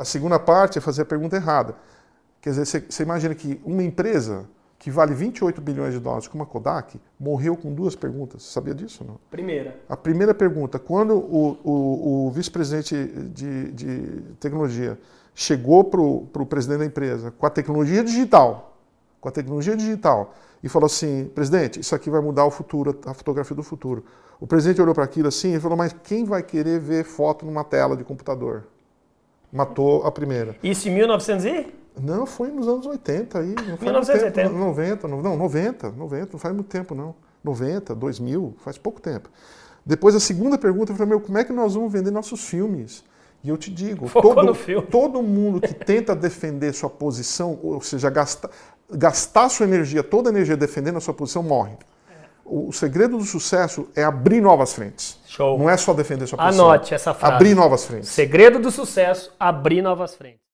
A segunda parte é fazer a pergunta errada. Quer dizer, você, imagina que uma empresa que vale 28 bilhões de dólares, como a Kodak, morreu com duas perguntas. Você sabia disso? Não? Primeira. A primeira pergunta, quando o, o, o vice-presidente de, de, tecnologia chegou para o presidente da empresa com a tecnologia digital, com a tecnologia digital, e falou assim, presidente, isso aqui vai mudar o futuro, a fotografia do futuro. O presidente olhou para aquilo assim e falou, mas quem vai querer ver foto numa tela de computador? Matou a primeira. Isso em 1900 e? Não, foi nos anos 80 aí. Não faz 1980. Tempo, 90, não, 90, 90, não faz muito tempo não. 90, 2000, faz pouco tempo. Depois a segunda pergunta, falei, meu, como é que nós vamos vender nossos filmes? E eu te digo, Focou todo, todo mundo que tenta defender sua posição, ou seja, gastar, gastar sua energia, toda a energia defendendo a sua posição, morre. O, segredo do sucesso é abrir novas frentes. Show. Não é só defender sua posição. Anote essa frase. Abrir novas frentes. Segredo do sucesso, abrir novas frentes.